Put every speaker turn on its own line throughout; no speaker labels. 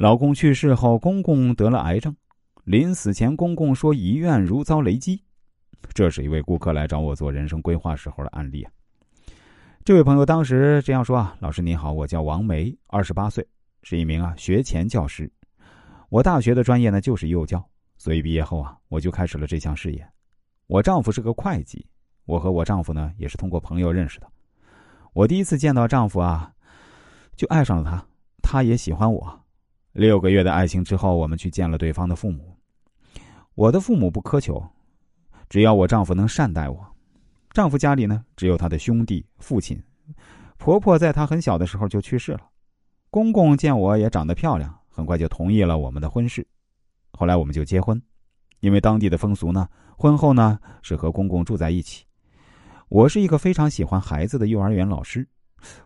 老公去世后，公公得了癌症，临死前，公公说遗愿如遭雷击。这是一位顾客来找我做人生规划时候的案例啊。这位朋友当时这样说啊：“老师您好，我叫王梅，二十八岁，是一名啊学前教师。我大学的专业呢就是幼教，所以毕业后啊我就开始了这项事业。我丈夫是个会计，我和我丈夫呢也是通过朋友认识的。我第一次见到丈夫啊，就爱上了他，他也喜欢我。六个月的爱情之后，我们去见了对方的父母。我的父母不苛求，只要我丈夫能善待我。丈夫家里呢只有他的兄弟、父亲、婆婆，在他很小的时候就去世了。公公见我也长得漂亮，很快就同意了我们的婚事。后来我们就结婚，因为当地的风俗呢，婚后呢是和公公住在一起。我是一个非常喜欢孩子的幼儿园老师，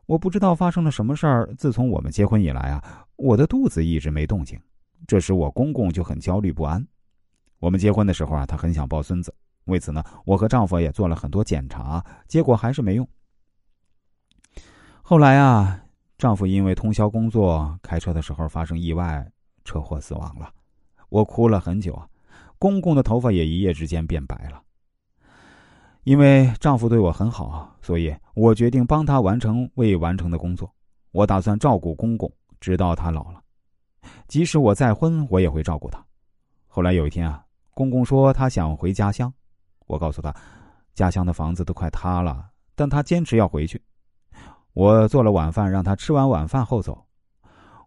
我不知道发生了什么事儿。自从我们结婚以来啊，我的肚子一直没动静，这时我公公就很焦虑不安。我们结婚的时候啊，他很想抱孙子，为此呢，我和丈夫也做了很多检查，结果还是没用。后来啊，丈夫因为通宵工作，开车的时候发生意外，车祸死亡了。我哭了很久啊，公公的头发也一夜之间变白了。因为丈夫对我很好，所以我决定帮他完成未完成的工作。我打算照顾公公，直到他老了。即使我再婚，我也会照顾他。后来有一天啊，公公说他想回家乡，我告诉他，家乡的房子都快塌了，但他坚持要回去。我做了晚饭，让他吃完晚饭后走。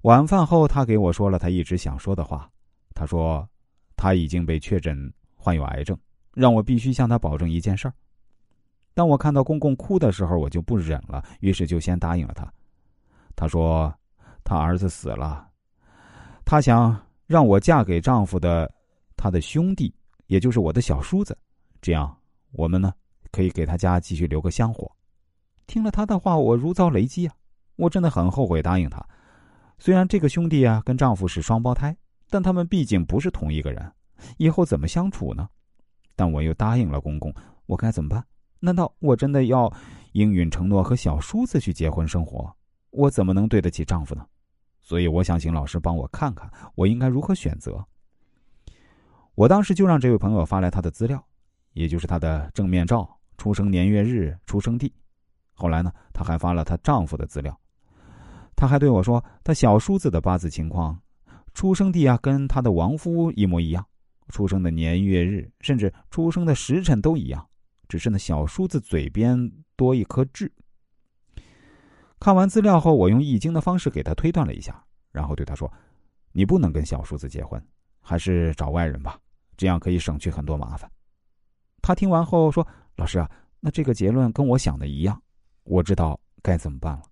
晚饭后，他给我说了他一直想说的话。他说，他已经被确诊患有癌症，让我必须向他保证一件事儿。当我看到公公哭的时候，我就不忍了，于是就先答应了他。他说：“他儿子死了，他想让我嫁给丈夫的他的兄弟，也就是我的小叔子，这样我们呢可以给他家继续留个香火。”听了他的话，我如遭雷击啊！我真的很后悔答应他。虽然这个兄弟啊跟丈夫是双胞胎，但他们毕竟不是同一个人，以后怎么相处呢？但我又答应了公公，我该怎么办？难道我真的要应允承诺和小叔子去结婚生活？我怎么能对得起丈夫呢？所以我想请老师帮我看看，我应该如何选择。我当时就让这位朋友发来他的资料，也就是他的正面照、出生年月日、出生地。后来呢，他还发了她丈夫的资料。他还对我说，他小叔子的八字情况、出生地啊，跟他的亡夫一模一样，出生的年月日，甚至出生的时辰都一样。只是那小叔子嘴边多一颗痣。看完资料后，我用易经的方式给他推断了一下，然后对他说：“你不能跟小叔子结婚，还是找外人吧，这样可以省去很多麻烦。”他听完后说：“老师啊，那这个结论跟我想的一样，我知道该怎么办了。”